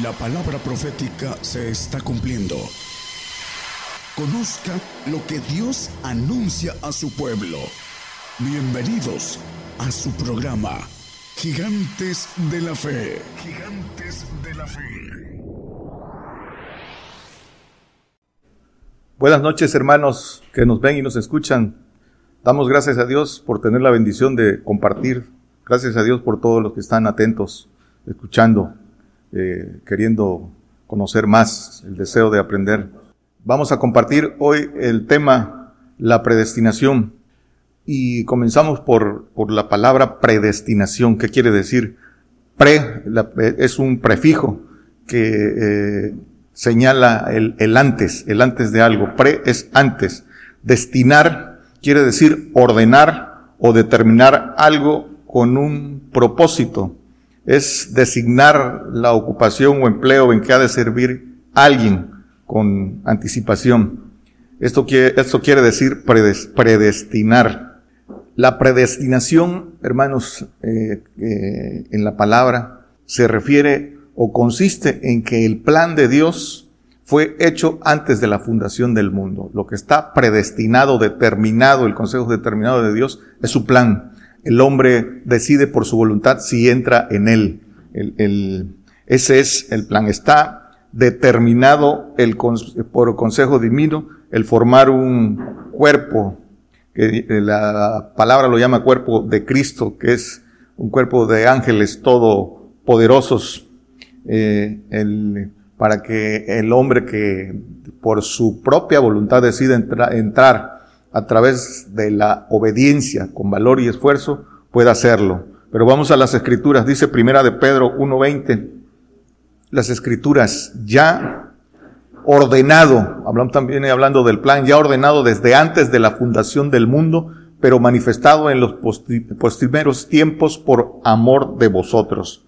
La palabra profética se está cumpliendo. Conozca lo que Dios anuncia a su pueblo. Bienvenidos a su programa, Gigantes de la Fe. Gigantes de la Fe. Buenas noches hermanos que nos ven y nos escuchan. Damos gracias a Dios por tener la bendición de compartir. Gracias a Dios por todos los que están atentos, escuchando, eh, queriendo conocer más, el deseo de aprender. Vamos a compartir hoy el tema, la predestinación. Y comenzamos por, por la palabra predestinación. ¿Qué quiere decir? Pre es un prefijo que eh, señala el, el antes, el antes de algo. Pre es antes. Destinar quiere decir ordenar o determinar algo con un propósito. Es designar la ocupación o empleo en que ha de servir alguien con anticipación. Esto quiere, esto quiere decir predestinar. La predestinación, hermanos, eh, eh, en la palabra se refiere o consiste en que el plan de Dios fue hecho antes de la fundación del mundo. Lo que está predestinado, determinado, el consejo determinado de Dios, es su plan. El hombre decide por su voluntad si entra en él. El, ese es el plan. Está determinado el, por consejo divino el formar un cuerpo, que la palabra lo llama cuerpo de Cristo, que es un cuerpo de ángeles todopoderosos. Eh, el, para que el hombre que por su propia voluntad decide entrar a través de la obediencia con valor y esfuerzo, pueda hacerlo. Pero vamos a las escrituras, dice primera de Pedro 1.20, las escrituras ya ordenado, hablamos también hablando del plan, ya ordenado desde antes de la fundación del mundo, pero manifestado en los primeros tiempos por amor de vosotros.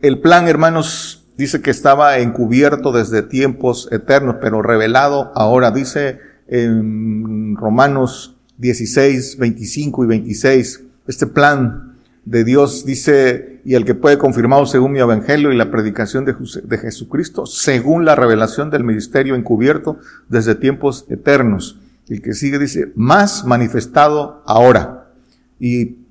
El plan, hermanos, dice que estaba encubierto desde tiempos eternos, pero revelado ahora, dice en Romanos 16, 25 y 26, este plan de Dios dice, y el que puede confirmado según mi evangelio y la predicación de, de Jesucristo, según la revelación del ministerio encubierto desde tiempos eternos. El que sigue dice, más manifestado ahora. Y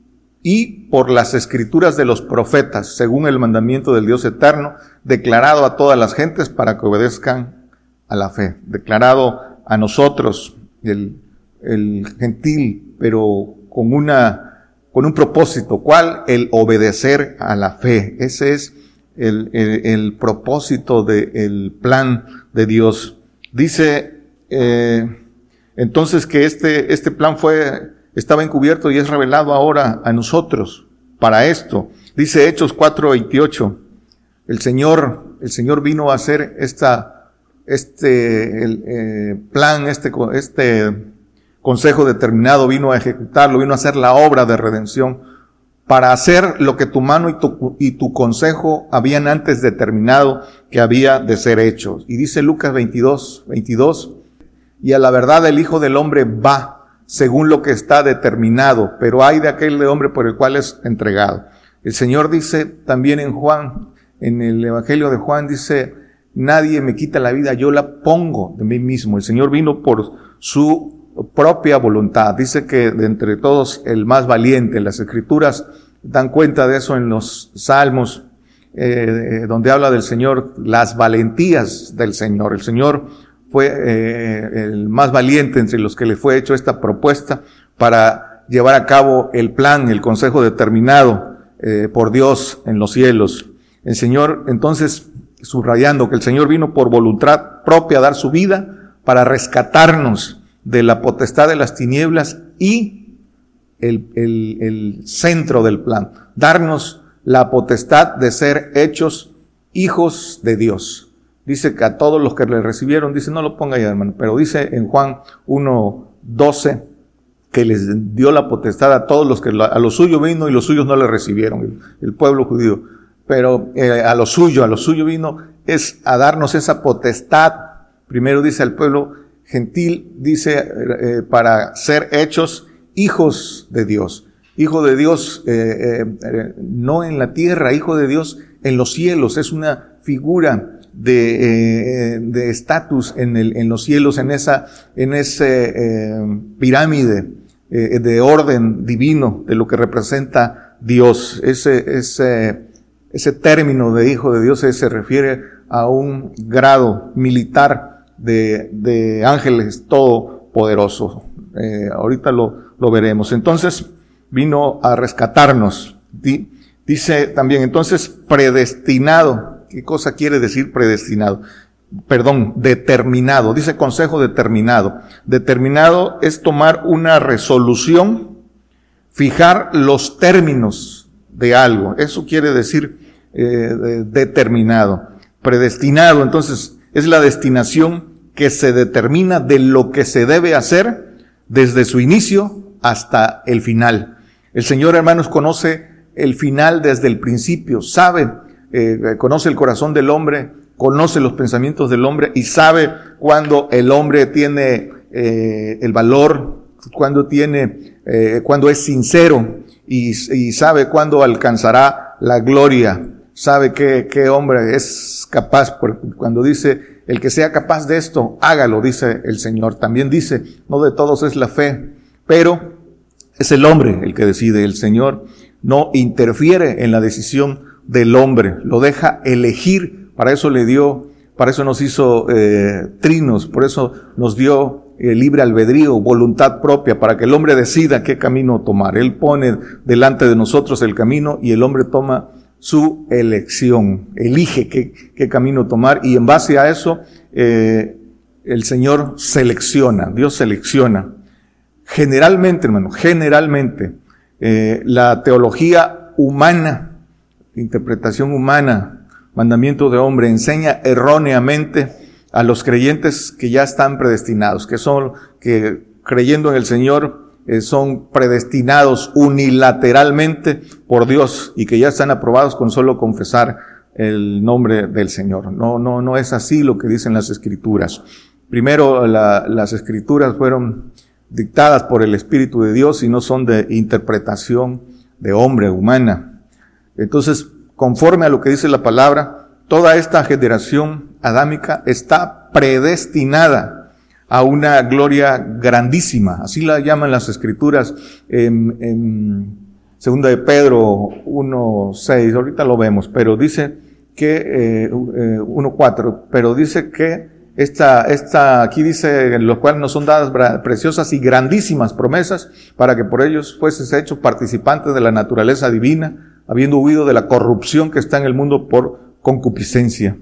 y por las escrituras de los profetas, según el mandamiento del Dios eterno, declarado a todas las gentes para que obedezcan a la fe, declarado a nosotros, el, el gentil, pero con una, con un propósito, ¿cuál? El obedecer a la fe. Ese es el, el, el propósito del plan de Dios. Dice, eh, entonces que este, este plan fue estaba encubierto y es revelado ahora a nosotros para esto. Dice Hechos 4:28, el Señor, el Señor vino a hacer esta, este el, eh, plan, este, este consejo determinado, vino a ejecutarlo, vino a hacer la obra de redención para hacer lo que tu mano y tu, y tu consejo habían antes determinado que había de ser hecho. Y dice Lucas 22, 22, y a la verdad el Hijo del Hombre va según lo que está determinado, pero hay de aquel hombre por el cual es entregado. El Señor dice también en Juan, en el Evangelio de Juan, dice, nadie me quita la vida, yo la pongo de mí mismo. El Señor vino por su propia voluntad. Dice que de entre todos el más valiente, las escrituras dan cuenta de eso en los salmos, eh, donde habla del Señor, las valentías del Señor. El Señor fue eh, el más valiente entre los que le fue hecho esta propuesta para llevar a cabo el plan, el consejo determinado eh, por Dios en los cielos. El Señor, entonces, subrayando que el Señor vino por voluntad propia a dar su vida para rescatarnos de la potestad de las tinieblas y el, el, el centro del plan, darnos la potestad de ser hechos hijos de Dios. Dice que a todos los que le recibieron, dice, no lo ponga ya hermano, pero dice en Juan 1.12 que les dio la potestad a todos los que a lo suyo vino y los suyos no le recibieron, el, pueblo judío. Pero eh, a lo suyo, a lo suyo vino es a darnos esa potestad. Primero dice al pueblo gentil, dice eh, eh, para ser hechos hijos de Dios. Hijo de Dios no en la tierra, hijo de Dios en los cielos, es una figura de estatus en, el, en los cielos, en esa, en ese eh, pirámide eh, de orden divino de lo que representa Dios. Ese, ese, ese término de hijo de Dios se refiere a un grado militar de, ángeles todopoderoso. Eh, ahorita lo veremos. Entonces vino a rescatarnos. Dice también, entonces, predestinado. ¿Qué cosa quiere decir predestinado? perdón, determinado, dice consejo determinado. Determinado es tomar una resolución, fijar los términos de algo. Eso quiere decir eh, determinado. Predestinado, entonces, es la destinación que se determina de lo que se debe hacer desde su inicio hasta el final. El Señor, hermanos, conoce el final desde el principio, sabe, eh, conoce el corazón del hombre, conoce los pensamientos del hombre y sabe cuando el hombre tiene eh, el valor, cuando tiene, eh, cuando es sincero y, sabe cuándo alcanzará la gloria. Sabe que, qué hombre es capaz, cuando dice, el que sea capaz de esto, hágalo, dice el Señor. También dice, no de todos es la fe, pero es el hombre el que decide. El Señor no interfiere en la decisión del hombre, lo deja elegir para eso le dio, para eso nos hizo eh, trinos, por eso nos dio eh, libre albedrío, voluntad propia, para que el hombre decida qué camino tomar. Él pone delante de nosotros el camino y el hombre toma su elección, elige qué, camino tomar y en base a eso eh, el Señor selecciona, Dios selecciona. Generalmente, hermano, generalmente la teología humana, interpretación humana, mandamiento de hombre, enseña erróneamente a los creyentes que ya están predestinados, que son, que creyendo en el Señor, eh, son predestinados unilateralmente por Dios y que ya están aprobados con solo confesar el nombre del Señor. No, no, no es así lo que dicen las escrituras. Primero, las escrituras fueron dictadas por el Espíritu de Dios y no son de interpretación de hombre humana. Entonces, conforme a lo que dice la palabra, toda esta generación adámica está predestinada a una gloria grandísima. Así la llaman las escrituras en, en segunda de Pedro 1.6, ahorita lo vemos, pero dice que, eh, 1.4, eh, pero dice que esta, esta, aquí dice, en lo cual nos son dadas preciosas y grandísimas promesas para que por ellos fueses hechos participantes de la naturaleza divina, habiendo huido de la corrupción que está en el mundo por concupiscencia.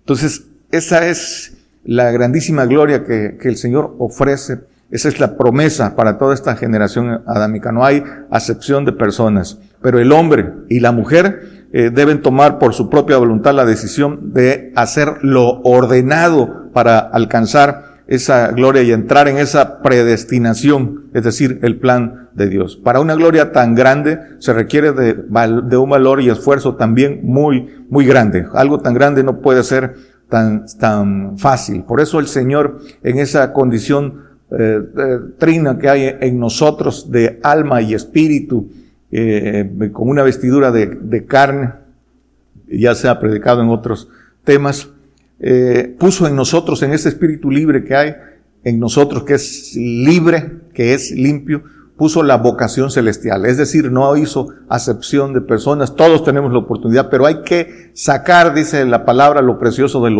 Entonces, esa es la grandísima gloria que, el Señor ofrece. Esa es la promesa para toda esta generación adámica. No hay acepción de personas. Pero el hombre y la mujer eh, deben tomar por su propia voluntad la decisión de hacer lo ordenado para alcanzar esa gloria y entrar en esa predestinación, es decir, el plan de Dios. Para una gloria tan grande se requiere de, un valor y esfuerzo también muy, muy grande. Algo tan grande no puede ser tan, tan fácil. Por eso el Señor, en esa condición eh, eh trina que hay en nosotros de alma y espíritu, eh, con una vestidura de, de carne, ya se ha predicado en otros temas, eh, puso en nosotros, en ese espíritu libre que hay en nosotros, que es libre, que es limpio, puso la vocación celestial. Es decir, no hizo acepción de personas, todos tenemos la oportunidad, pero hay que sacar, dice la palabra, lo precioso de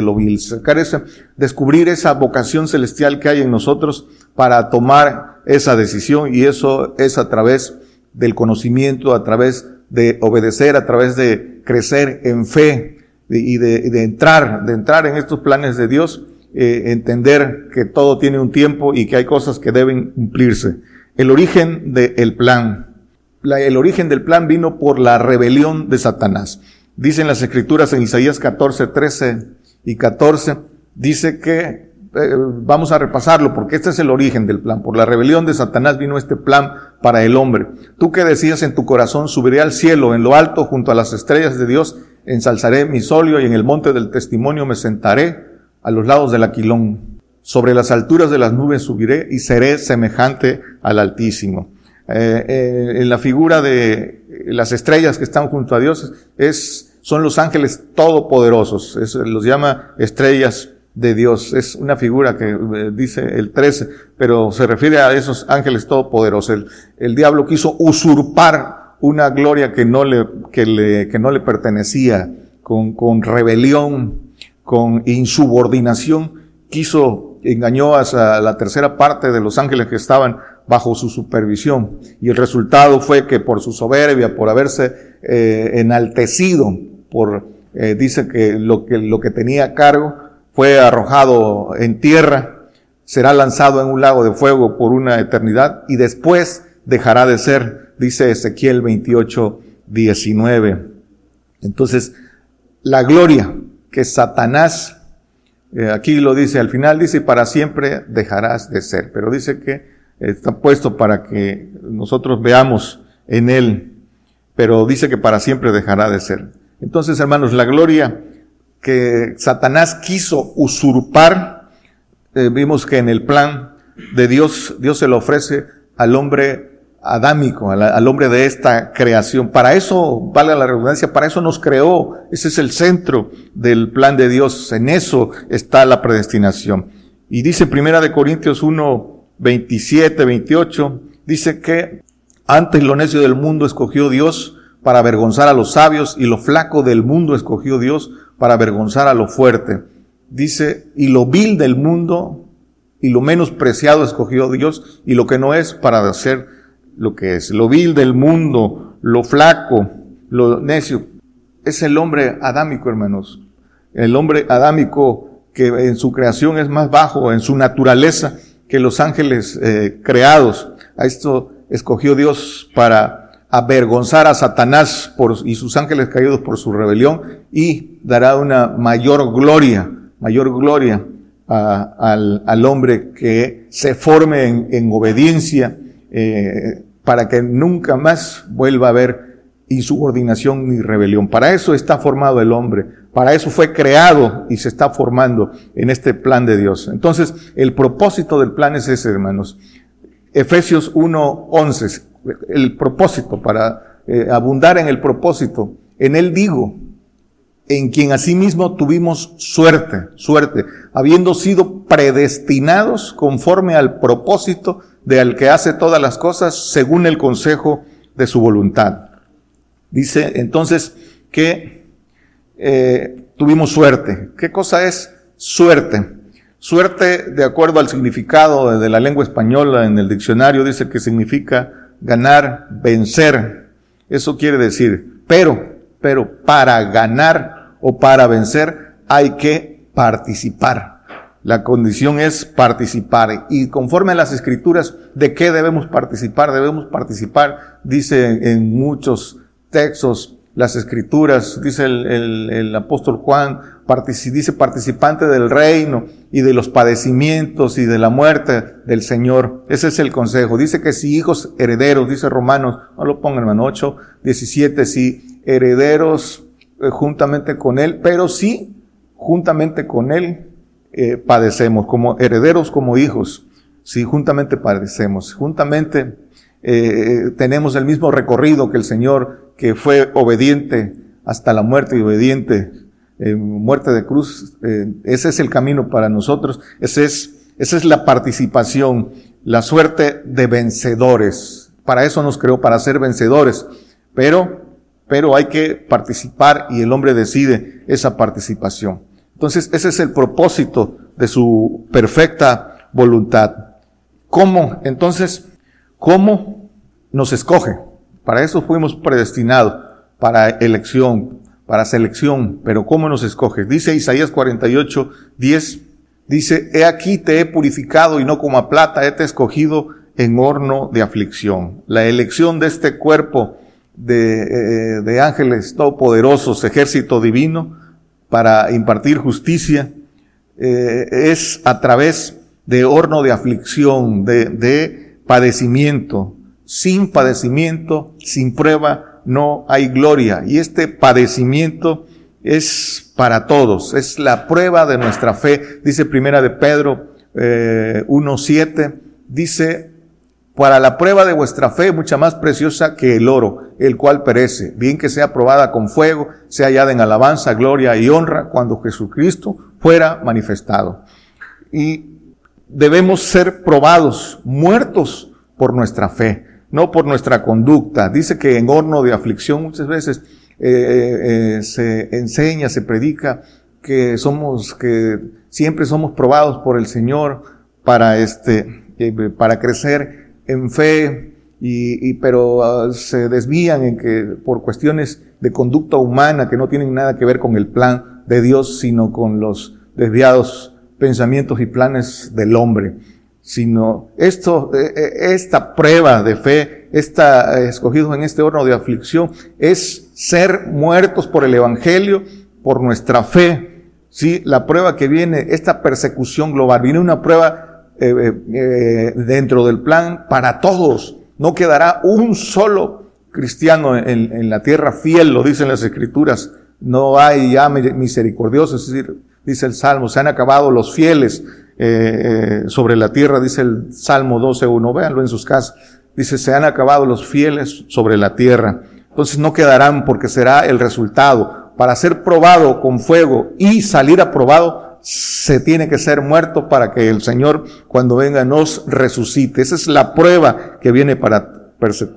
lo, vil, sacar ese, descubrir esa vocación celestial que hay en nosotros para tomar esa decisión y eso es a través del conocimiento, a través de obedecer, a través de crecer en fe, y de, entrar, de entrar en estos planes de Dios, eh, entender que todo tiene un tiempo y que hay cosas que deben cumplirse. El origen del plan. el origen del plan vino por la rebelión de Satanás. Dicen las escrituras en Isaías 14, 13 y 14, dice que, eh, vamos a repasarlo porque este es el origen del plan. Por la rebelión de Satanás vino este plan para el hombre. Tú que decías en tu corazón, subiré al cielo, en lo alto, junto a las estrellas de Dios, ensalzaré mi solio y en el monte del testimonio me sentaré a los lados del aquilón. Sobre las alturas de las nubes subiré y seré semejante al Altísimo. Eh, eh, en la figura de las estrellas que están junto a Dios es son los ángeles todopoderosos. los llama estrellas de Dios. Es una figura que eh, dice el 13, pero se refiere a esos ángeles todopoderosos. El, el diablo quiso usurpar una gloria que no le, que le, que no le pertenecía, con, con rebelión, con insubordinación, quiso, engañó a la tercera parte de los ángeles que estaban bajo su supervisión. Y el resultado fue que por su soberbia, por haberse eh, enaltecido, por, eh, dice que lo, que lo que tenía a cargo, fue arrojado en tierra, será lanzado en un lago de fuego por una eternidad y después dejará de ser, dice Ezequiel 28, 19. Entonces, la gloria que Satanás, eh, aquí lo dice al final, dice, para siempre dejarás de ser, pero dice que está puesto para que nosotros veamos en él, pero dice que para siempre dejará de ser. Entonces, hermanos, la gloria que Satanás quiso usurpar, eh, vimos que en el plan de Dios, Dios se lo ofrece al hombre adámico, al, hombre de esta creación. Para eso, valga la redundancia, para eso nos creó. Ese es el centro del plan de Dios. En eso está la predestinación. Y dice Primera de Corintios 1, 27, 28, dice que antes lo necio del mundo escogió Dios para avergonzar a los sabios y lo flaco del mundo escogió Dios para avergonzar a lo fuerte. Dice, y lo vil del mundo y lo menos preciado escogió Dios y lo que no es para hacer lo que es. Lo vil del mundo, lo flaco, lo necio, es el hombre adámico, hermanos. El hombre adámico que en su creación es más bajo, en su naturaleza, que los ángeles eh, creados. A esto escogió Dios para avergonzar a Satanás y sus ángeles caídos por su rebelión y dará una mayor gloria, mayor gloria al, hombre que se forme en obediencia eh, para que nunca más vuelva a haber insubordinación ni rebelión. Para eso está formado el hombre, para eso fue creado y se está formando en este plan de Dios. Entonces, el propósito del plan es ese, hermanos. Efesios 1.11 el propósito, para eh, abundar en el propósito. En él digo, en quien asimismo tuvimos suerte, suerte, habiendo sido predestinados conforme al propósito de al que hace todas las cosas según el consejo de su voluntad. Dice entonces que eh, tuvimos suerte. ¿Qué cosa es suerte? Suerte, de acuerdo al significado de la lengua española en el diccionario, dice que significa ganar, vencer. Eso quiere decir, pero, pero para ganar o para vencer hay que participar. La condición es participar. Y conforme a las escrituras, ¿de qué debemos participar? Debemos participar, dice en muchos textos, las escrituras, dice el, apóstol Juan, dice participante del reino y de los padecimientos y de la muerte del Señor. Ese es el consejo. Dice que si hijos herederos, dice Romanos, no lo pongan hermano 8, 17, si herederos eh, juntamente con Él, pero sí juntamente con Él eh, padecemos, como herederos, como hijos, si juntamente padecemos, juntamente eh, tenemos el mismo recorrido que el Señor que fue obediente hasta la muerte y obediente, eh, muerte de cruz, ese es el camino para nosotros, ese es, esa es la participación, la suerte de vencedores. Para eso nos creó, para ser vencedores. Pero, pero hay que participar y el hombre decide esa participación. Entonces, ese es el propósito de su perfecta voluntad. ¿Cómo? Entonces, ¿cómo nos escoge? Para eso fuimos predestinados, para elección, para selección. Pero ¿cómo nos escoge? Dice Isaías 48, 10, dice, he aquí te he purificado y no como a plata, he te escogido en horno de aflicción. La elección de este cuerpo de, eh, de ángeles todopoderosos, ejército divino, para impartir justicia, eh, es a través de horno de aflicción, de, de padecimiento, sin padecimiento, sin prueba, no hay gloria. Y este padecimiento es para todos, es la prueba de nuestra fe. Dice primera de Pedro eh, 1.7, dice, para la prueba de vuestra fe mucha más preciosa que el oro, el cual perece, bien que sea probada con fuego, sea hallada en alabanza, gloria y honra cuando Jesucristo fuera manifestado. Y debemos ser probados, muertos por nuestra fe, no por nuestra conducta. Dice que en horno de aflicción muchas veces eh, eh, se enseña, se predica que somos, que siempre somos probados por el Señor para este, eh, para crecer en fe, y, pero ah, se desvían en que por cuestiones de conducta humana que no tienen nada que ver con el plan de Dios, sino con los desviados pensamientos y planes del hombre. Sino esto, eh, eh, esta prueba de fe, esta eh, escogidos en este horno de aflicción, es ser muertos por el evangelio, por nuestra fe. Sí, la prueba que viene, esta persecución global, viene una prueba eh, eh, eh, dentro del plan para todos. No quedará un solo cristiano en, la tierra fiel, lo dicen las escrituras. No hay ya misericordiosos, es decir, dice el Salmo, se han acabado los fieles sobre la tierra, dice el Salmo 12.1, véanlo en sus casas. Dice, se han acabado los fieles sobre la tierra. Entonces no quedarán porque será el resultado. Para ser probado con fuego y salir aprobado, se tiene que ser muerto para que el Señor cuando venga nos resucite. Esa es la prueba que viene para,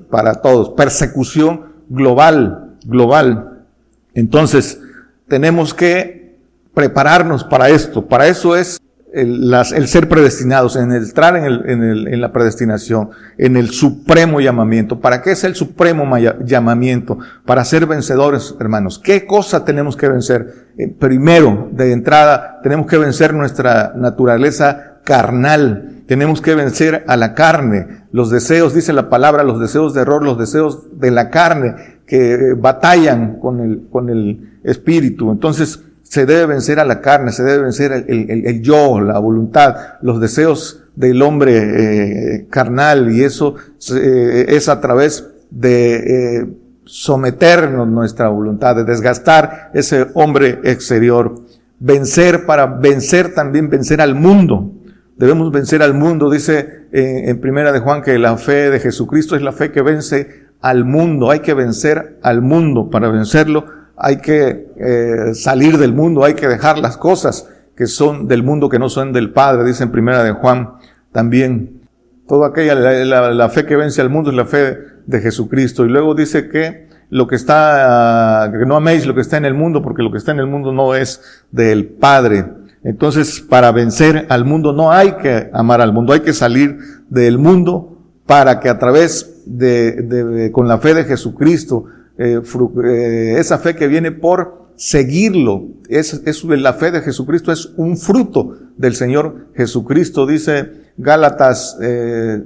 para todos. Persecución global, global. Entonces, tenemos que prepararnos para esto. Para eso es el, el ser predestinados, en entrar en, el, en, el, en, la predestinación, en el supremo llamamiento. ¿Para qué es el supremo llamamiento? Para ser vencedores, hermanos. ¿Qué cosa tenemos que vencer? Eh, primero, de entrada, tenemos que vencer nuestra naturaleza carnal. Tenemos que vencer a la carne. Los deseos, dice la palabra, los deseos de error, los deseos de la carne que batallan con el, con el espíritu. Entonces, se debe vencer a la carne, se debe vencer el, yo, la voluntad, los deseos del hombre eh, carnal y eso eh, es a través de eh, someternos nuestra voluntad, de desgastar ese hombre exterior. Vencer para vencer también, vencer al mundo. Debemos vencer al mundo. Dice en primera de Juan que la fe de Jesucristo es la fe que vence al mundo. Hay que vencer al mundo. Para vencerlo hay que eh, salir del mundo, hay que dejar las cosas que son del mundo que no son del Padre, dice en primera de Juan también. Toda aquella, la, fe que vence al mundo es la fe de Jesucristo. Y luego dice que lo que está, que no améis lo que está en el mundo, porque lo que está en el mundo no es del Padre. Entonces, para vencer al mundo no hay que amar al mundo, hay que salir del mundo para que a través de, de con la fe de Jesucristo, eh, eh, esa fe que viene por seguirlo. Es, es, la fe de Jesucristo es un fruto del Señor Jesucristo, dice Gálatas eh,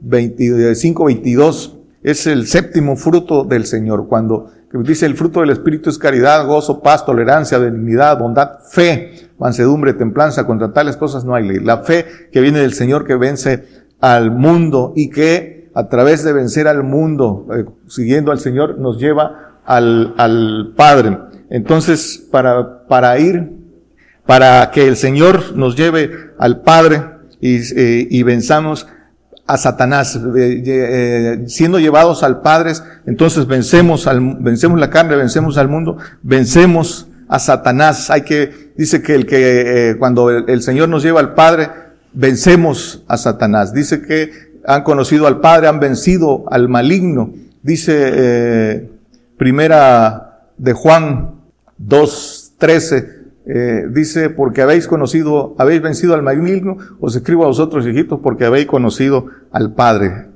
25, 22. Es el séptimo fruto del Señor. Cuando dice el fruto del Espíritu es caridad, gozo, paz, tolerancia, benignidad, bondad, fe, mansedumbre, templanza. Contra tales cosas no hay ley. La fe que viene del Señor que vence al mundo y que a través de vencer al mundo, eh, siguiendo al Señor, nos lleva al, al Padre. Entonces, para, para ir, para que el Señor nos lleve al Padre y, eh, y venzamos a Satanás, eh, siendo llevados al Padre, entonces vencemos al, vencemos la carne, vencemos al mundo, vencemos a Satanás. Hay que, dice que el que, cuando el Señor nos lleva al Padre, vencemos a Satanás. Dice que han conocido al Padre, han vencido al maligno. Dice eh, primera de Juan 2.13, eh, dice, porque habéis conocido, habéis vencido al maligno, os escribo a vosotros, hijitos, porque habéis conocido al Padre.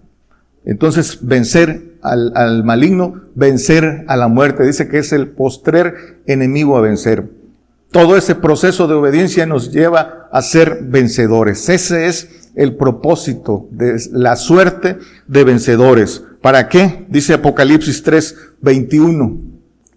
Entonces, vencer al, al maligno, vencer a la muerte, dice que es el postrer enemigo a vencer. Todo ese proceso de obediencia nos lleva a ser vencedores. Ese es el propósito de la suerte de vencedores. ¿Para qué? Dice Apocalipsis 3, 21.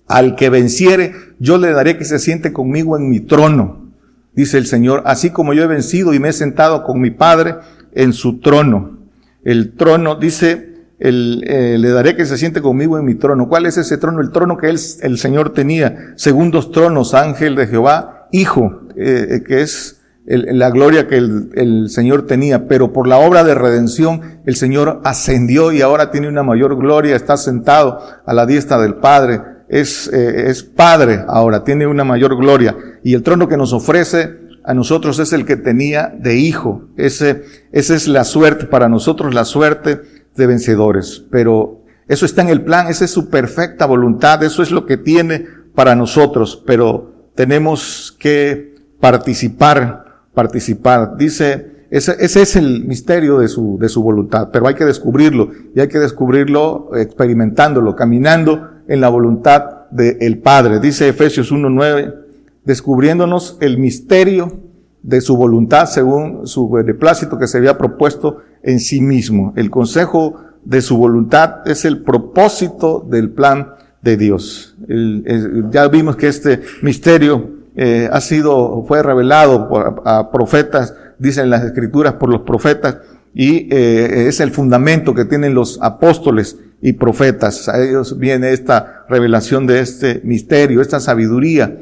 Al que venciere, yo le daré que se siente conmigo en mi trono, dice el Señor, así como yo he vencido y me he sentado con mi Padre en su trono. El trono, dice, eh, le daré que se siente conmigo en mi trono. ¿Cuál es ese trono? El trono que él, el Señor tenía. Segundos tronos, ángel de Jehová, hijo, eh, que es la gloria que el, el, Señor tenía, pero por la obra de redención el Señor ascendió y ahora tiene una mayor gloria, está sentado a la diestra del Padre, es, eh, es Padre ahora, tiene una mayor gloria y el trono que nos ofrece a nosotros es el que tenía de hijo. Ese, esa es la suerte para nosotros, la suerte de vencedores. Pero eso está en el plan, esa es su perfecta voluntad, eso es lo que tiene para nosotros, pero tenemos que participar participar. Dice, ese, ese, es el misterio de su, de su voluntad, pero hay que descubrirlo y hay que descubrirlo experimentándolo, caminando en la voluntad del Padre. Dice Efesios 1.9, descubriéndonos el misterio de su voluntad según su beneplácito que se había propuesto en sí mismo. El consejo de su voluntad es el propósito del plan de Dios. ya vimos que este misterio eh, ha sido, fue revelado por, a profetas, dicen las escrituras, por los profetas, y eh, es el fundamento que tienen los apóstoles y profetas. A ellos viene esta revelación de este misterio, esta sabiduría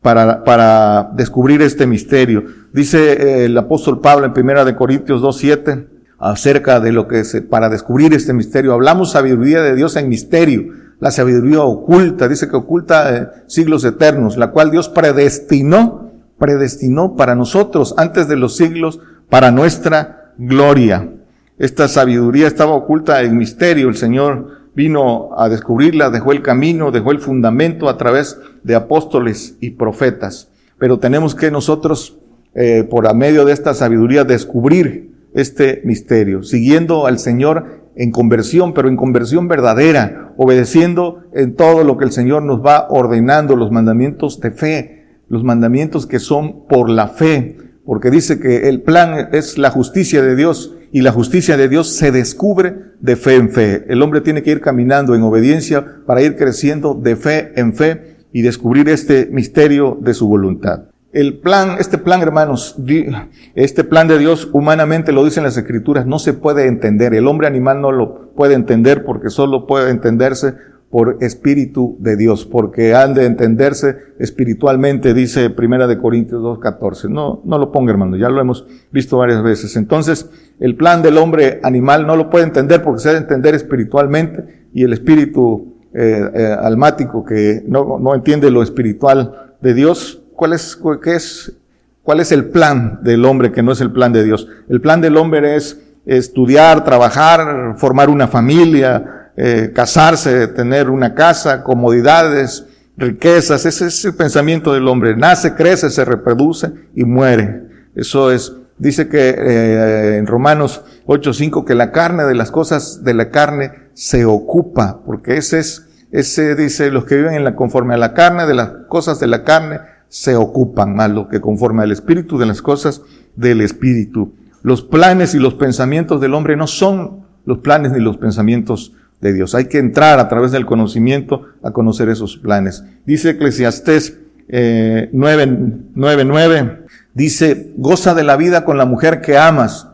para, para descubrir este misterio. Dice eh, el apóstol Pablo en Primera de Corintios 2.7 acerca de lo que se, para descubrir este misterio. Hablamos sabiduría de Dios en misterio la sabiduría oculta, dice que oculta eh, siglos eternos, la cual Dios predestinó, predestinó para nosotros antes de los siglos, para nuestra gloria. Esta sabiduría estaba oculta en misterio, el Señor vino a descubrirla, dejó el camino, dejó el fundamento a través de apóstoles y profetas. Pero tenemos que nosotros, eh, por a medio de esta sabiduría, descubrir este misterio, siguiendo al Señor en conversión, pero en conversión verdadera, obedeciendo en todo lo que el Señor nos va ordenando, los mandamientos de fe, los mandamientos que son por la fe, porque dice que el plan es la justicia de Dios y la justicia de Dios se descubre de fe en fe. El hombre tiene que ir caminando en obediencia para ir creciendo de fe en fe y descubrir este misterio de su voluntad. El plan, este plan, hermanos, este plan de Dios, humanamente lo dicen las escrituras, no se puede entender. El hombre animal no lo puede entender porque solo puede entenderse por espíritu de Dios, porque han de entenderse espiritualmente, dice Primera de Corintios 2.14. No, no lo ponga, hermano, ya lo hemos visto varias veces. Entonces, el plan del hombre animal no lo puede entender porque se ha de entender espiritualmente y el espíritu eh, eh, almático que no, no entiende lo espiritual de Dios, ¿Cuál es, qué es, cuál es el plan del hombre que no es el plan de Dios? El plan del hombre es estudiar, trabajar, formar una familia, eh, casarse, tener una casa, comodidades, riquezas. Ese es el pensamiento del hombre. Nace, crece, se reproduce y muere. Eso es, dice que eh, en Romanos 8.5 que la carne de las cosas de la carne se ocupa, porque ese es, ese dice los que viven en la conforme a la carne, de las cosas de la carne se ocupan más lo que conforme al espíritu de las cosas del espíritu. Los planes y los pensamientos del hombre no son los planes ni los pensamientos de Dios. Hay que entrar a través del conocimiento a conocer esos planes. Dice Eclesiastés eh, 9, dice, goza de la vida con la mujer que amas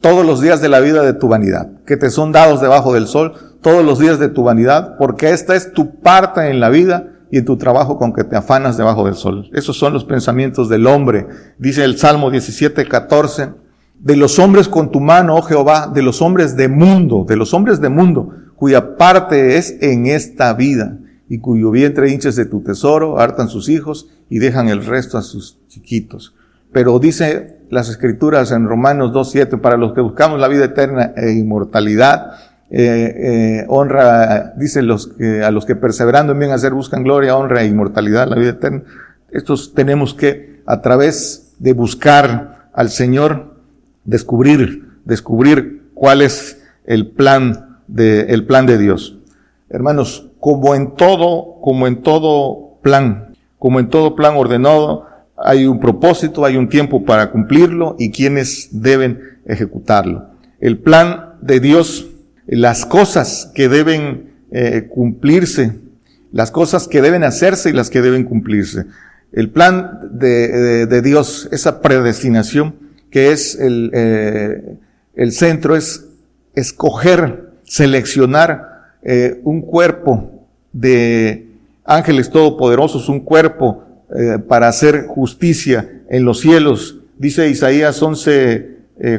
todos los días de la vida de tu vanidad, que te son dados debajo del sol todos los días de tu vanidad, porque esta es tu parte en la vida y en tu trabajo con que te afanas debajo del sol. Esos son los pensamientos del hombre. Dice el Salmo 17, 14, de los hombres con tu mano, oh Jehová, de los hombres de mundo, de los hombres de mundo, cuya parte es en esta vida, y cuyo vientre hinches de tu tesoro, hartan sus hijos y dejan el resto a sus chiquitos. Pero dice las escrituras en Romanos 2.7, para los que buscamos la vida eterna e inmortalidad, eh, eh, honra, dice los que, a los que perseverando en bien hacer buscan gloria, honra e inmortalidad, la vida eterna. Estos tenemos que, a través de buscar al Señor, descubrir, descubrir cuál es el plan de, el plan de Dios. Hermanos, como en todo, como en todo plan, como en todo plan ordenado, hay un propósito, hay un tiempo para cumplirlo y quienes deben ejecutarlo. El plan de Dios las cosas que deben eh, cumplirse, las cosas que deben hacerse y las que deben cumplirse. El plan de, Dios, esa predestinación que es el, eh, el centro, es escoger, seleccionar eh, un cuerpo de ángeles todopoderosos, un cuerpo para hacer justicia en los cielos Dice Isaías 11,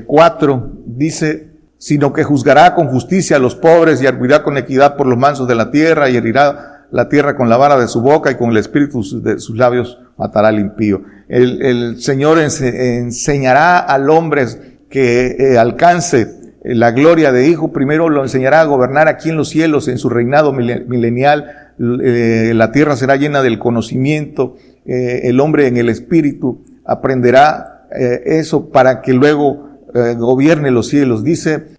4, dice, sino que juzgará con justicia a los pobres y arguirá con equidad por los mansos de la tierra y herirá la tierra con la vara de su boca y con el espíritu de sus labios matará al impío. El, Señor enseñará al hombre que eh, alcance la gloria de hijo, primero lo enseñará a gobernar aquí en los cielos, en su reinado milenial, eh, la tierra será llena del conocimiento, eh, el hombre en el espíritu aprenderá eso para que luego eh, gobierne los cielos. Dice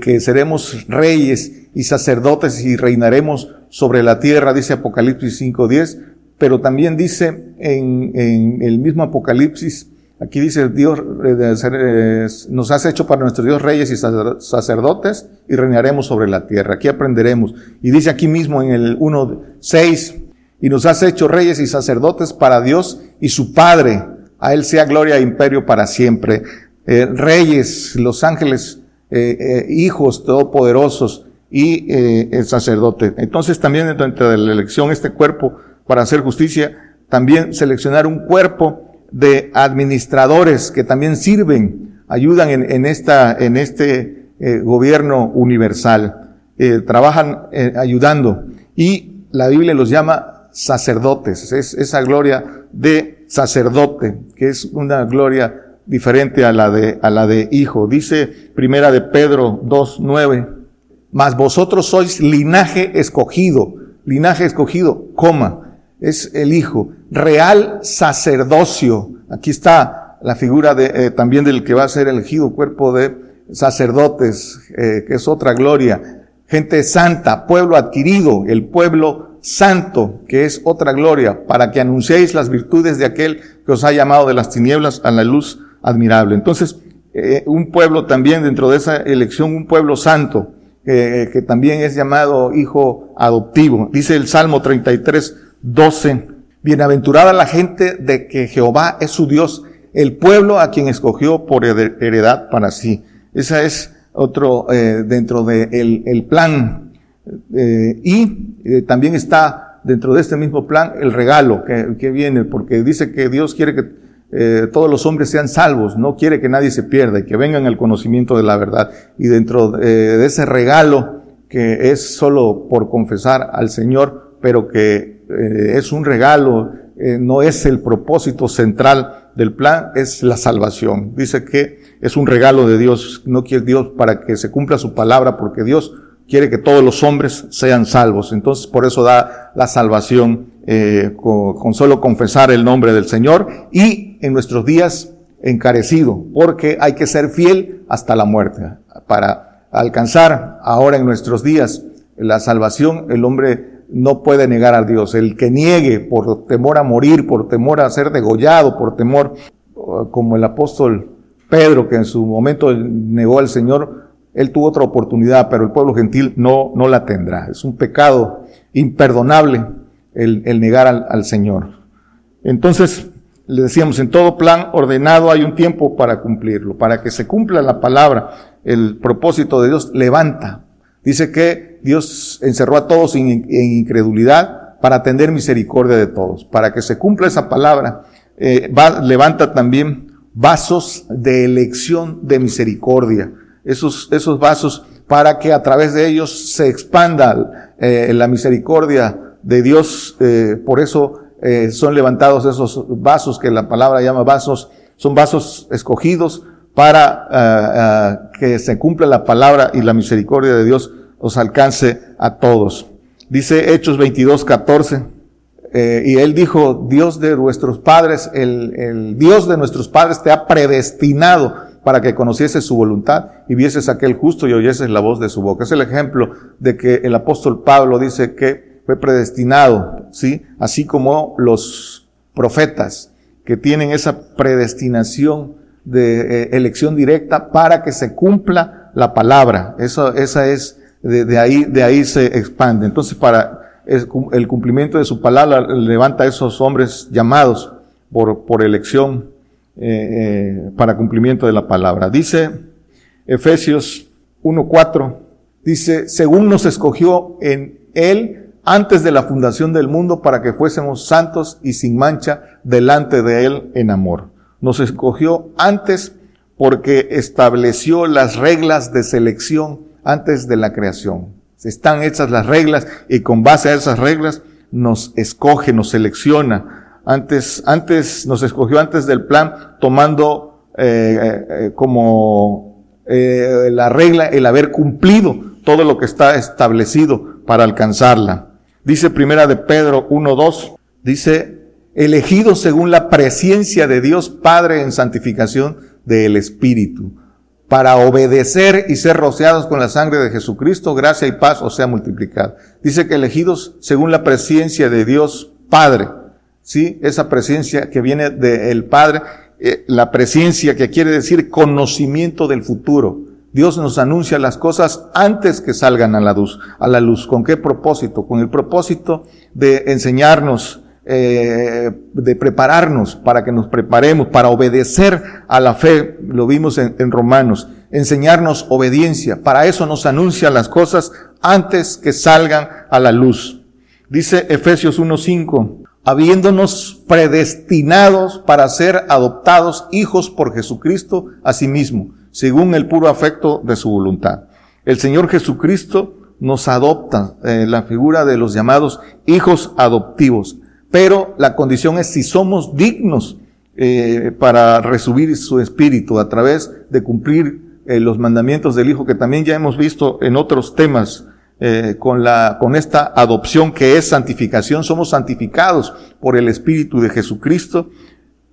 que seremos reyes y sacerdotes y reinaremos sobre la tierra, dice Apocalipsis 5.10, pero también dice en, en, el mismo Apocalipsis, aquí dice Dios, eh, nos has hecho para nuestro Dios reyes y sacerdotes y reinaremos sobre la tierra. Aquí aprenderemos. Y dice aquí mismo en el 1.6, y nos has hecho reyes y sacerdotes para Dios y su Padre. A Él sea gloria e imperio para siempre. Eh, reyes, los ángeles, eh, eh, hijos todopoderosos y el sacerdote. Entonces también dentro de la elección este cuerpo para hacer justicia, también seleccionar un cuerpo de administradores que también sirven, ayudan en, esta, en este gobierno universal, trabajan ayudando. Y la Biblia los llama sacerdotes, es esa gloria de sacerdote, que es una gloria diferente a la de, a la de hijo. Dice primera de Pedro 2.9, mas vosotros sois linaje escogido, linaje escogido, coma, es el hijo, real sacerdocio. Aquí está la figura de, eh, también del que va a ser elegido cuerpo de sacerdotes, eh, que es otra gloria. Gente santa, pueblo adquirido, el pueblo santo, que es otra gloria, para que anunciéis las virtudes de aquel que os ha llamado de las tinieblas a la luz admirable. Entonces, eh, un pueblo también dentro de esa elección, un pueblo santo, eh, que también es llamado hijo adoptivo. Dice el Salmo 33, 12, bienaventurada la gente de que Jehová es su Dios, el pueblo a quien escogió por heredad para sí. Esa es otro eh, dentro del de el plan. y también está dentro de este mismo plan el regalo que, que viene, porque dice que Dios quiere que eh, todos los hombres sean salvos, no quiere que nadie se pierda y que vengan al conocimiento de la verdad. Y dentro eh, de ese regalo que es solo por confesar al Señor, pero que eh, es un regalo, no es el propósito central del plan, es la salvación. Dice que es un regalo de Dios, no quiere Dios para que se cumpla su palabra, porque Dios quiere que todos los hombres sean salvos. Entonces por eso da la salvación eh, con, solo confesar el nombre del Señor y en nuestros días encarecido, porque hay que ser fiel hasta la muerte. Para alcanzar ahora en nuestros días la salvación, el hombre no puede negar a Dios. El que niegue por temor a morir, por temor a ser degollado, por temor, como el apóstol Pedro, que en su momento negó al Señor, él tuvo otra oportunidad, pero el pueblo gentil no, no la tendrá. Es un pecado imperdonable el, el negar al, al, Señor. Entonces, le decíamos, en todo plan ordenado hay un tiempo para cumplirlo. Para que se cumpla la palabra, el propósito de Dios levanta. Dice que Dios encerró a todos en, incredulidad para atender misericordia de todos. Para que se cumpla esa palabra, eh, va, levanta también vasos de elección de misericordia esos, esos vasos para que a través de ellos se expanda eh, la misericordia de Dios. Eh, por eso eh, son levantados esos vasos que la palabra llama vasos, son vasos escogidos para ah, ah, que se cumpla la palabra y la misericordia de Dios os alcance a todos. Dice Hechos 22, 14. y él dijo, Dios de nuestros padres, el, el Dios de nuestros padres te ha predestinado para que conocieses su voluntad y vieses aquel justo y oyeses la voz de su boca. Es el ejemplo de que el apóstol Pablo dice que fue predestinado, ¿sí? Así como los profetas que tienen esa predestinación de eh, elección directa para que se cumpla la palabra. Eso, esa es, de, ahí, de ahí se expande. Entonces, para el, cumplimiento de su palabra, levanta a esos hombres llamados por, por elección eh, eh, para cumplimiento de la palabra. Dice Efesios 1.4, dice, según nos escogió en Él antes de la fundación del mundo para que fuésemos santos y sin mancha delante de Él en amor. Nos escogió antes porque estableció las reglas de selección antes de la creación. Están hechas las reglas y con base a esas reglas nos escoge, nos selecciona. Antes, antes nos escogió antes del plan tomando eh, eh, eh, como eh, la regla el haber cumplido todo lo que está establecido para alcanzarla. Dice primera de Pedro 1.2, dice, elegidos según la presencia de Dios Padre en santificación del Espíritu, para obedecer y ser rociados con la sangre de Jesucristo, gracia y paz os sea multiplicada. Dice que elegidos según la presencia de Dios Padre, ¿sí? Esa presencia que viene del Padre, eh, la presencia que quiere decir conocimiento del futuro. Dios nos anuncia las cosas antes que salgan a la luz. A la luz. ¿Con qué propósito? Con el propósito de enseñarnos eh, de prepararnos para que nos preparemos, para obedecer a la fe, lo vimos en, en Romanos, enseñarnos obediencia. Para eso nos anuncia las cosas antes que salgan a la luz. Dice Efesios 1.5, habiéndonos predestinados para ser adoptados hijos por Jesucristo a sí mismo, según el puro afecto de su voluntad. El Señor Jesucristo nos adopta, eh, la figura de los llamados hijos adoptivos pero la condición es si somos dignos eh, para resubir su espíritu a través de cumplir eh, los mandamientos del Hijo que también ya hemos visto en otros temas eh, con la con esta adopción que es santificación somos santificados por el Espíritu de Jesucristo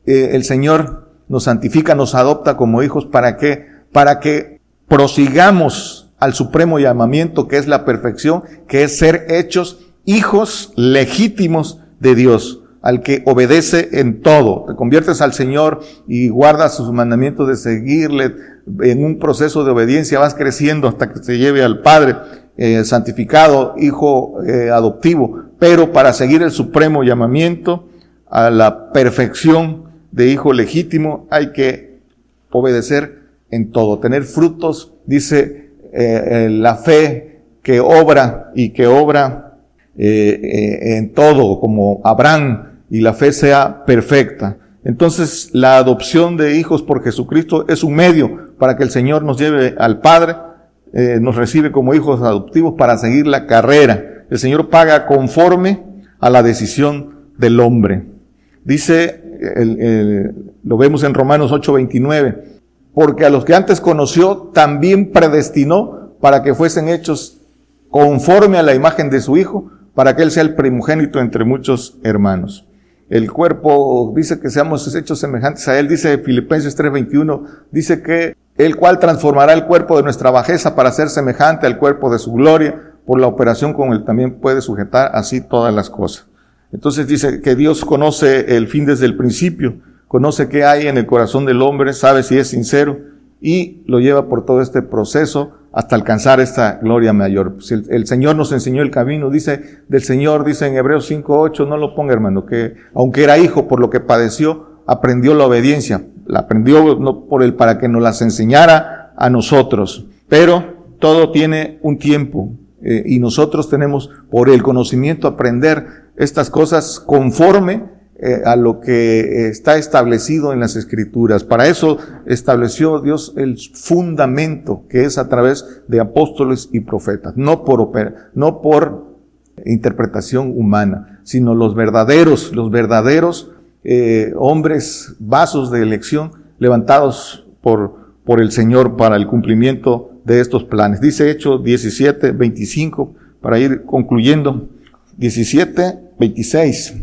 el Señor nos santifica nos adopta como hijos para que para que prosigamos al supremo llamamiento que es la perfección que es ser hechos hijos legítimos de Dios, al que obedece en todo. Te conviertes al Señor y guardas sus mandamientos de seguirle en un proceso de obediencia, vas creciendo hasta que se lleve al Padre eh, santificado, hijo eh, adoptivo, pero para seguir el supremo llamamiento a la perfección de hijo legítimo hay que obedecer en todo, tener frutos, dice eh, la fe que obra y que obra eh, eh, en todo, como Abraham, y la fe sea perfecta. Entonces, la adopción de hijos por Jesucristo es un medio para que el Señor nos lleve al Padre, eh, nos recibe como hijos adoptivos para seguir la carrera. El Señor paga conforme a la decisión del hombre. Dice, lo vemos en Romanos 8:29, porque a los que antes conoció también predestinó para que fuesen hechos conforme a la imagen de su Hijo, para que Él sea el primogénito entre muchos hermanos. El cuerpo dice que seamos hechos semejantes a Él, dice Filipenses 3:21, dice que el cual transformará el cuerpo de nuestra bajeza para ser semejante al cuerpo de su gloria, por la operación con Él también puede sujetar así todas las cosas. Entonces dice que Dios conoce el fin desde el principio, conoce qué hay en el corazón del hombre, sabe si es sincero y lo lleva por todo este proceso hasta alcanzar esta gloria mayor. Pues el, Señor nos enseñó el camino, dice del Señor, dice en Hebreos 5.8, no lo ponga hermano, que aunque era hijo por lo que padeció, aprendió la obediencia, la aprendió por el para que nos las enseñara a nosotros, pero todo tiene un tiempo eh, y nosotros tenemos por el conocimiento aprender estas cosas conforme eh, a lo que está establecido en las escrituras. Para eso estableció Dios el fundamento que es a través de apóstoles y profetas, no por, no por interpretación humana, sino los verdaderos, los verdaderos eh, hombres, vasos de elección levantados por, por el Señor para el cumplimiento de estos planes. Dice Hechos 17, 25, para ir concluyendo, 17, 26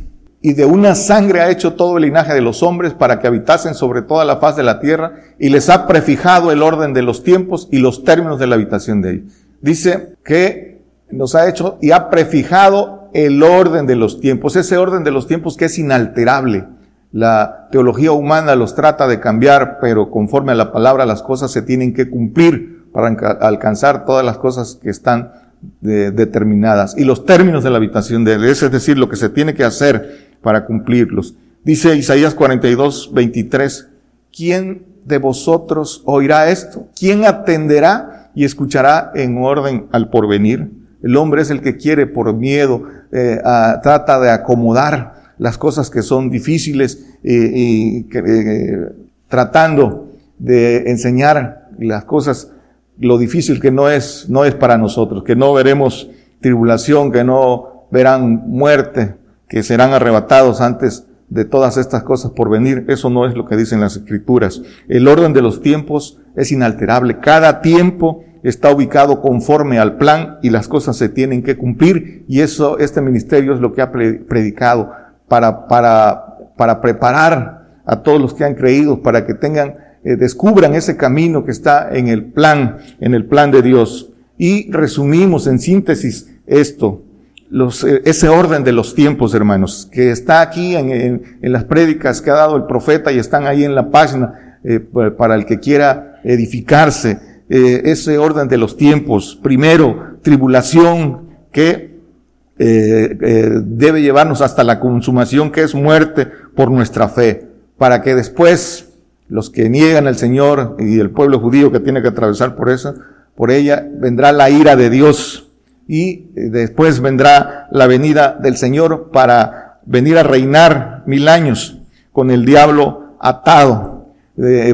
y de una sangre ha hecho todo el linaje de los hombres para que habitasen sobre toda la faz de la tierra y les ha prefijado el orden de los tiempos y los términos de la habitación de ellos. Dice que nos ha hecho y ha prefijado el orden de los tiempos, ese orden de los tiempos que es inalterable. La teología humana los trata de cambiar, pero conforme a la palabra las cosas se tienen que cumplir para alcanzar todas las cosas que están eh, determinadas. Y los términos de la habitación de él, es decir, lo que se tiene que hacer para cumplirlos. Dice Isaías 42, 23, ¿quién de vosotros oirá esto? ¿Quién atenderá y escuchará en orden al porvenir? El hombre es el que quiere por miedo, eh, trata de acomodar las cosas que son difíciles y, eh, tratando de enseñar las cosas, lo difícil que no es, no es para nosotros, que no veremos tribulación, que no verán muerte, que serán arrebatados antes de todas estas cosas por venir. Eso no es lo que dicen las escrituras. El orden de los tiempos es inalterable. Cada tiempo está ubicado conforme al plan y las cosas se tienen que cumplir y eso, este ministerio es lo que ha predicado para, para, para preparar a todos los que han creído para que tengan, eh, descubran ese camino que está en el plan, en el plan de Dios. Y resumimos en síntesis esto, eh, ese orden de los tiempos, hermanos, que está aquí en, las prédicas que ha dado el profeta y están ahí en la página eh, para el que quiera edificarse. Ese orden de los tiempos. Primero, tribulación que debe llevarnos hasta la consumación, que es muerte por nuestra fe, para que después los que niegan al Señor y el pueblo judío que tiene que atravesar por eso, por ella, vendrá la ira de Dios y eh, después vendrá la venida del Señor para venir a reinar mil años con el diablo atado.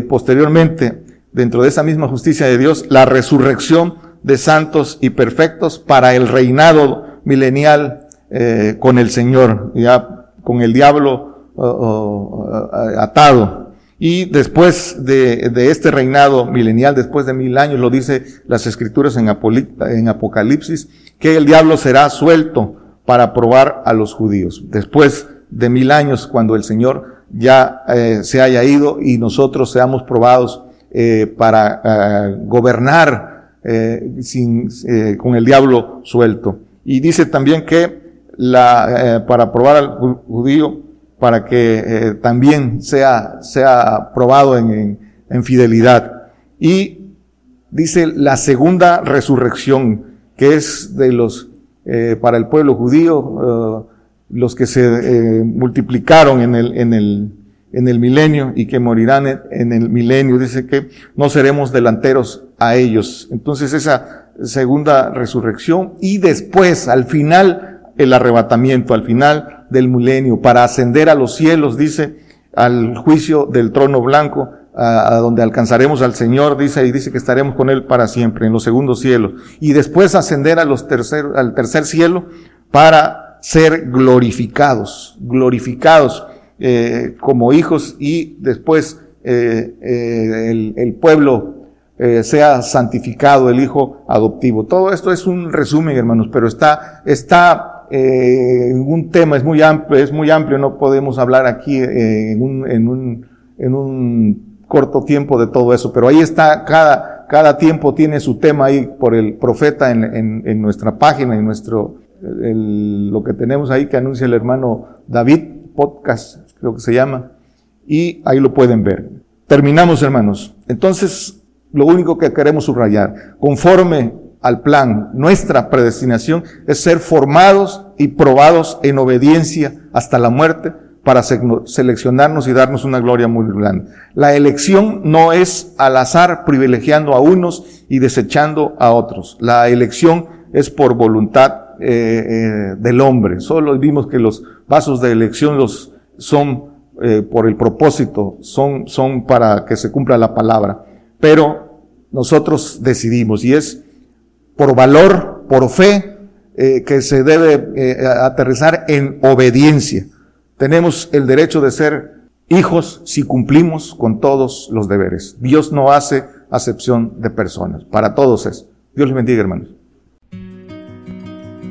posteriormente, dentro de esa misma justicia de Dios, la resurrección de santos y perfectos para el reinado milenial eh, con el Señor, ya con el diablo atado. Y después de, de, este reinado milenial, después de mil años, lo dice las escrituras en, en Apocalipsis, que el diablo será suelto para probar a los judíos. Después de mil años, cuando el Señor ya eh, se haya ido y nosotros seamos probados eh, para eh, gobernar eh, sin, con el diablo suelto. Y dice también que la, para probar al judío para que eh, también sea, sea probado en, en, fidelidad. Y dice la segunda resurrección, que es de los, eh, para el pueblo judío, eh, los que se multiplicaron en el, en el, en el milenio y que morirán en el milenio. Dice que no seremos delanteros a ellos. Entonces esa segunda resurrección y después, al final, el arrebatamiento, al final, del milenio, para ascender a los cielos, dice, al juicio del trono blanco, a, donde alcanzaremos al Señor, dice, y dice que estaremos con Él para siempre, en los segundos cielos. Y después ascender a los tercer, al tercer cielo para ser glorificados, glorificados eh, como hijos y después eh, eh, el, el, pueblo sea santificado, el hijo adoptivo. Todo esto es un resumen, hermanos, pero está, está eh, un tema es muy amplio, es muy amplio, no podemos hablar aquí eh, en, un, en, un, en, un, corto tiempo de todo eso, pero ahí está, cada, cada tiempo tiene su tema ahí por el profeta en, en, nuestra página, en nuestro, lo que tenemos ahí que anuncia el hermano David, podcast creo que se llama, y ahí lo pueden ver. Terminamos hermanos. Entonces, lo único que queremos subrayar, conforme al plan. Nuestra predestinación es ser formados y probados en obediencia hasta la muerte para seleccionarnos y darnos una gloria muy grande. La elección no es al azar privilegiando a unos y desechando a otros. La elección es por voluntad eh, eh, del hombre. Solo vimos que los vasos de elección los son eh, por el propósito, son, son para que se cumpla la palabra. Pero nosotros decidimos y es por valor, por fe, eh, que se debe eh, aterrizar en obediencia. Tenemos el derecho de ser hijos si cumplimos con todos los deberes. Dios no hace acepción de personas. Para todos es. Dios les bendiga, hermanos.